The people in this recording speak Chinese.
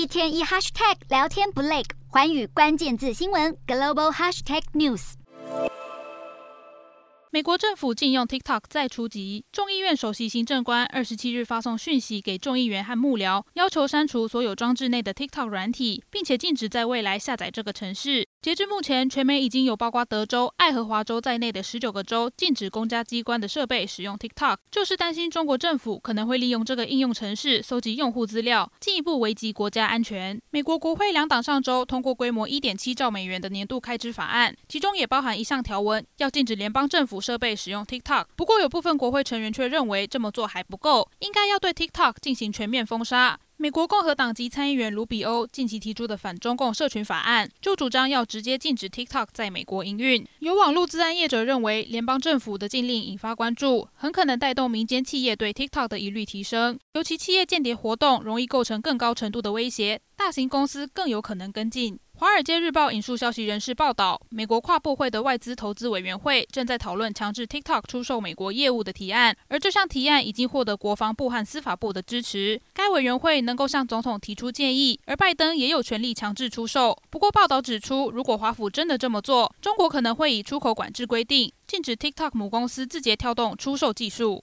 一天一 hashtag 聊天不累，环宇关键字新闻 global hashtag news。美国政府禁用 TikTok 再出击，众议院首席行政官二十七日发送讯息给众议员和幕僚，要求删除所有装置内的 TikTok 软体，并且禁止在未来下载这个城市。截至目前，全美已经有包括德州、爱荷华州在内的十九个州禁止公家机关的设备使用 TikTok，就是担心中国政府可能会利用这个应用程式搜集用户资料，进一步危及国家安全。美国国会两党上周通过规模一点七兆美元的年度开支法案，其中也包含一项条文，要禁止联邦政府设备使用 TikTok。不过，有部分国会成员却认为这么做还不够，应该要对 TikTok 进行全面封杀。美国共和党籍参议员卢比欧近期提出的反中共社群法案，就主张要直接禁止 TikTok 在美国营运。有网络自安业者认为，联邦政府的禁令引发关注，很可能带动民间企业对 TikTok 的疑虑提升，尤其企业间谍活动容易构成更高程度的威胁，大型公司更有可能跟进。《华尔街日报》引述消息人士报道，美国跨部会的外资投资委员会正在讨论强制 TikTok 出售美国业务的提案，而这项提案已经获得国防部和司法部的支持。该委员会能够向总统提出建议，而拜登也有权利强制出售。不过，报道指出，如果华府真的这么做，中国可能会以出口管制规定禁止 TikTok 母公司字节跳动出售技术。